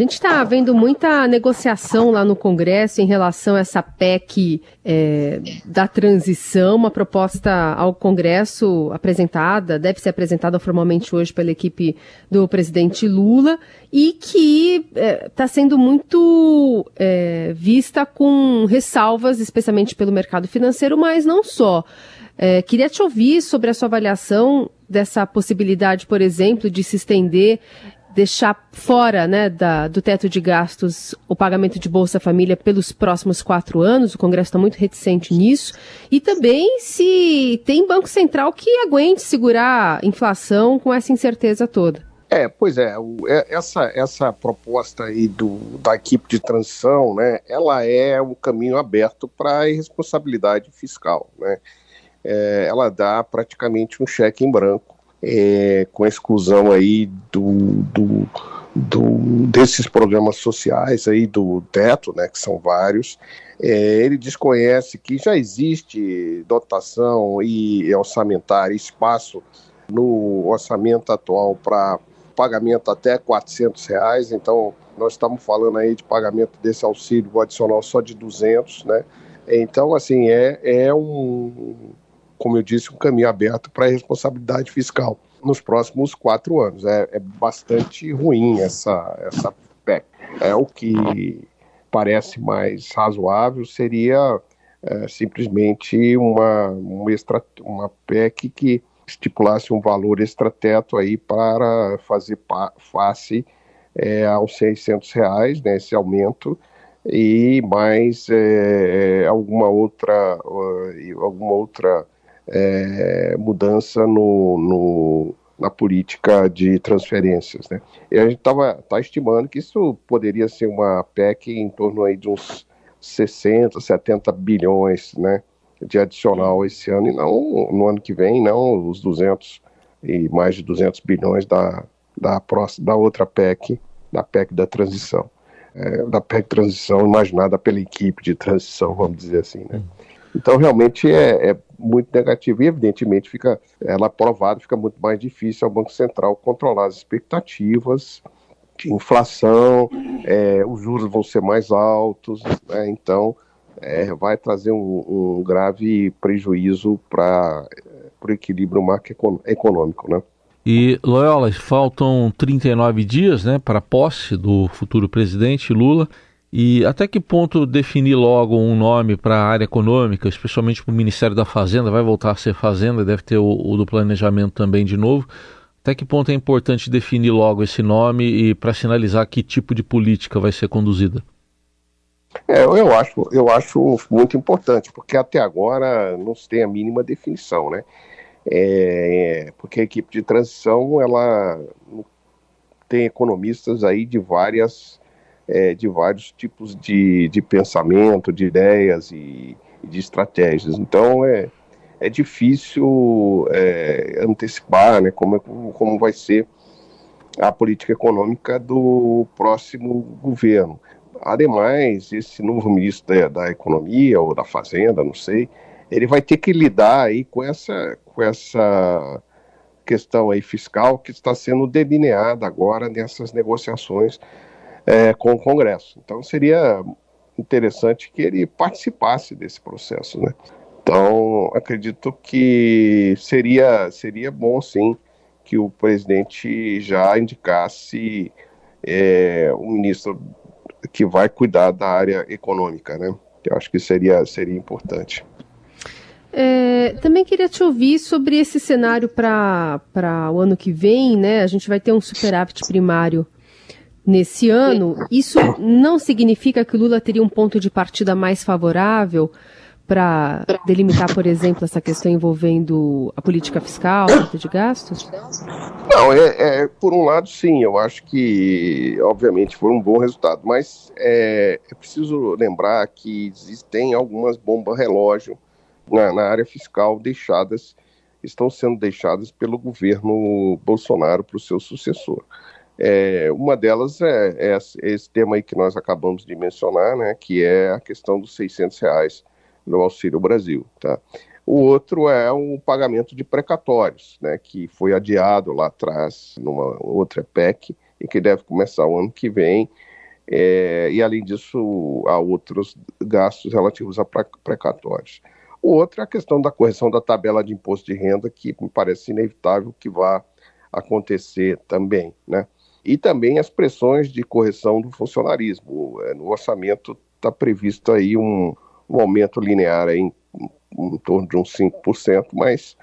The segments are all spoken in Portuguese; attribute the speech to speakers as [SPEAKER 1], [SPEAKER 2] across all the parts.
[SPEAKER 1] A gente está vendo muita negociação lá no Congresso em relação a essa PEC é, da transição, uma proposta ao Congresso apresentada, deve ser apresentada formalmente hoje pela equipe do presidente Lula, e que está é, tá sendo muito é, vista com ressalvas, especialmente pelo mercado financeiro, mas não só. É, queria te ouvir sobre a sua avaliação dessa possibilidade, por exemplo, de se estender deixar fora né, da, do teto de gastos o pagamento de Bolsa Família pelos próximos quatro anos. O Congresso está muito reticente nisso. E também se tem Banco Central que aguente segurar inflação com essa incerteza toda.
[SPEAKER 2] É, pois é, é, essa, essa proposta aí do, da equipe de transição, né, ela é um caminho aberto para a irresponsabilidade fiscal, né, é, ela dá praticamente um cheque em branco é, com a exclusão aí do, do, do, desses programas sociais aí do teto, né, que são vários, é, ele desconhece que já existe dotação e orçamentária, espaço no orçamento atual para pagamento até 400 reais, então nós estamos falando aí de pagamento desse auxílio adicional só de 200, né? Então, assim, é, é um, como eu disse, um caminho aberto para a responsabilidade fiscal nos próximos quatro anos. É, é bastante ruim essa, essa PEC. É o que parece mais razoável seria é, simplesmente uma, uma, extra, uma PEC que estipulasse um valor extrateto aí para fazer face é, aos 600 reais, né, esse aumento, e mais é, alguma outra, alguma outra é, mudança no, no, na política de transferências. Né? E a gente estava tá estimando que isso poderia ser uma PEC em torno aí de uns 60, 70 bilhões né, de adicional esse ano, e não no ano que vem, não os 200 e mais de 200 bilhões da, da, próxima, da outra PEC, da PEC da transição. É, da PEC transição imaginada pela equipe de transição, vamos dizer assim. Né? Então, realmente é, é, muito negativo e, evidentemente, fica ela aprovada, fica muito mais difícil ao Banco Central controlar as expectativas de inflação, é, os juros vão ser mais altos, né? então é, vai trazer um, um grave prejuízo para o equilíbrio macroeconômico. Né?
[SPEAKER 3] E, Loyola, faltam 39 dias né, para a posse do futuro presidente Lula. E até que ponto definir logo um nome para a área econômica, especialmente para o Ministério da Fazenda, vai voltar a ser Fazenda, deve ter o, o, do planejamento também de novo. Até que ponto é importante definir logo esse nome e para sinalizar que tipo de política vai ser conduzida?
[SPEAKER 2] É, eu acho, eu acho muito importante, porque até agora não se tem a mínima definição, né? É, é porque a equipe de transição ela tem economistas aí de várias é, de vários tipos de, de pensamento, de ideias e, de estratégias. Então é, é difícil é, antecipar né, como, como vai ser a política econômica do próximo governo. Ademais, esse novo ministro da, da Economia ou da Fazenda, não sei, ele vai ter que lidar aí com essa, com essa questão aí fiscal que está sendo delineada agora nessas negociações é, com o Congresso. Então seria interessante que ele participasse desse processo, né? Então acredito que seria seria bom sim que o presidente já indicasse é, um ministro que vai cuidar da área econômica, né? Eu acho que seria seria importante.
[SPEAKER 1] É, também queria te ouvir sobre esse cenário para o ano que vem, né? A gente vai ter um superávit primário nesse ano, isso não significa que o Lula teria um ponto de partida mais favorável para delimitar, por exemplo, essa questão envolvendo a política fiscal, a de gastos?
[SPEAKER 2] Não, é, é, por um lado, sim, eu acho que, obviamente, foi um bom resultado, mas é, é preciso lembrar que existem algumas bombas relógio na, na área fiscal deixadas, estão sendo deixadas pelo governo Bolsonaro para o seu sucessor. É, uma delas é, é, esse tema aí que nós acabamos de mencionar, né, que é a questão dos 600 reais no Auxílio Brasil. Tá? O outro é o pagamento de precatórios, né, que foi adiado lá atrás numa outra PEC e que deve começar o ano que vem. É, e além disso, há outros gastos relativos a precatórios. O outro é a questão da correção da tabela de imposto de renda, que me parece inevitável que vá acontecer também, né? E também as pressões de correção do funcionarismo. É, no orçamento está previsto aí um, um aumento linear em, em torno de uns 5%, mas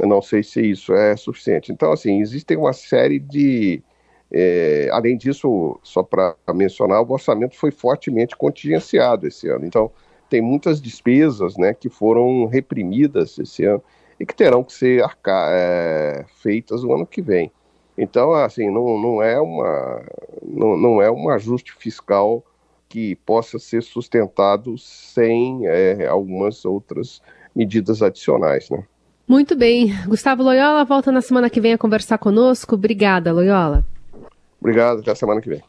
[SPEAKER 2] eu não sei se isso é suficiente. Então, assim, existem uma série de. É, além disso, só para mencionar, o orçamento foi fortemente contingenciado esse ano. Então, tem muitas despesas né, que foram reprimidas esse ano e que terão que ser arca é, feitas no ano que vem. Então, assim, não, não, é uma, não, não é um ajuste fiscal que possa ser sustentado sem é, algumas outras medidas adicionais, né?
[SPEAKER 1] Muito bem. Gustavo Loyola volta na semana que vem a conversar conosco. Obrigada, Loyola.
[SPEAKER 2] Obrigado, até a semana que vem.